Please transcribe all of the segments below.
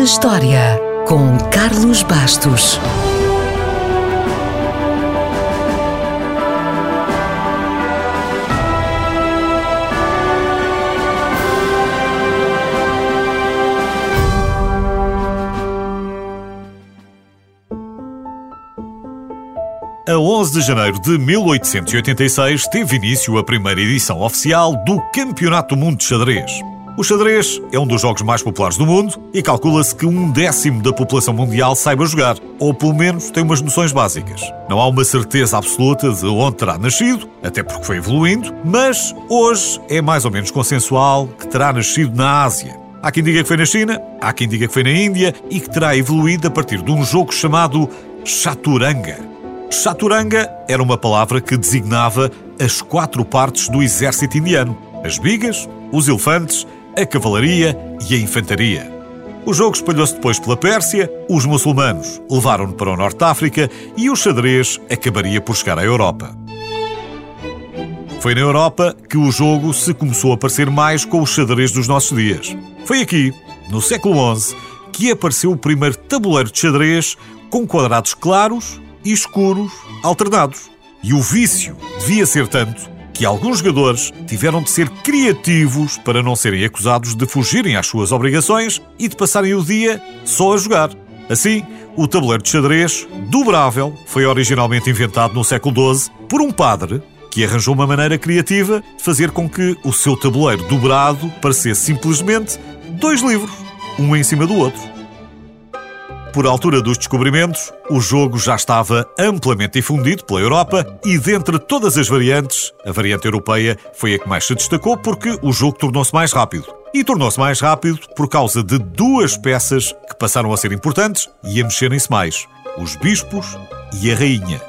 na História, com Carlos Bastos. A 11 de janeiro de 1886 teve início a primeira edição oficial do Campeonato do Mundo de Xadrez. O xadrez é um dos jogos mais populares do mundo e calcula-se que um décimo da população mundial saiba jogar, ou pelo menos tem umas noções básicas. Não há uma certeza absoluta de onde terá nascido, até porque foi evoluindo, mas hoje é mais ou menos consensual que terá nascido na Ásia. Há quem diga que foi na China, há quem diga que foi na Índia e que terá evoluído a partir de um jogo chamado Chaturanga. Chaturanga era uma palavra que designava as quatro partes do exército indiano: as bigas, os elefantes, a cavalaria e a infantaria. O jogo espalhou-se depois pela Pérsia, os muçulmanos levaram-no para o Norte de África e o xadrez acabaria por chegar à Europa. Foi na Europa que o jogo se começou a parecer mais com o xadrez dos nossos dias. Foi aqui, no século XI, que apareceu o primeiro tabuleiro de xadrez com quadrados claros e escuros alternados. E o vício devia ser tanto que alguns jogadores tiveram de ser criativos para não serem acusados de fugirem às suas obrigações e de passarem o dia só a jogar. Assim, o tabuleiro de xadrez dobrável foi originalmente inventado no século XII por um padre que arranjou uma maneira criativa de fazer com que o seu tabuleiro dobrado parecesse simplesmente dois livros, um em cima do outro. Por altura dos descobrimentos, o jogo já estava amplamente difundido pela Europa e, dentre todas as variantes, a variante europeia foi a que mais se destacou porque o jogo tornou-se mais rápido. E tornou-se mais rápido por causa de duas peças que passaram a ser importantes e a mexerem-se mais: os bispos e a rainha.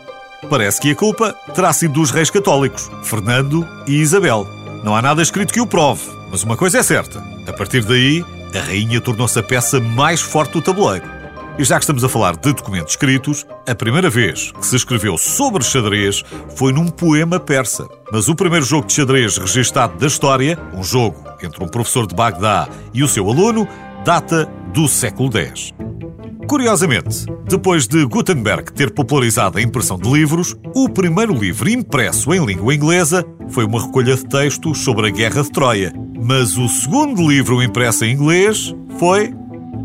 Parece que a culpa terá sido dos reis católicos, Fernando e Isabel. Não há nada escrito que o prove, mas uma coisa é certa: a partir daí, a rainha tornou-se a peça mais forte do tabuleiro. E já que estamos a falar de documentos escritos, a primeira vez que se escreveu sobre xadrez foi num poema persa. Mas o primeiro jogo de xadrez registado da história, um jogo entre um professor de Bagdá e o seu aluno, data do século X. Curiosamente, depois de Gutenberg ter popularizado a impressão de livros, o primeiro livro impresso em língua inglesa foi uma recolha de textos sobre a Guerra de Troia. Mas o segundo livro impresso em inglês foi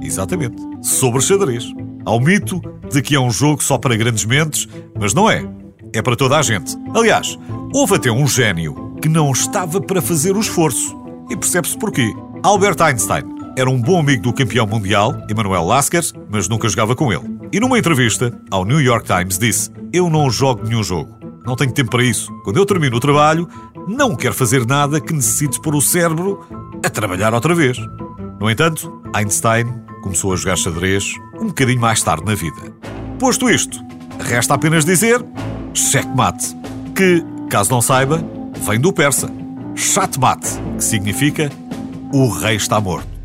Exatamente. Sobre xadrez. Há o mito de que é um jogo só para grandes mentes, mas não é. É para toda a gente. Aliás, houve até um gênio que não estava para fazer o esforço. E percebe-se porquê. Albert Einstein era um bom amigo do campeão mundial, Emanuel Lasker, mas nunca jogava com ele. E numa entrevista ao New York Times disse: Eu não jogo nenhum jogo. Não tenho tempo para isso. Quando eu termino o trabalho, não quero fazer nada que necessite pôr o cérebro a trabalhar outra vez. No entanto, Einstein começou a jogar xadrez um bocadinho mais tarde na vida. Posto isto, resta apenas dizer checkmate, que, caso não saiba, vem do persa. Chatmat, que significa o rei está morto.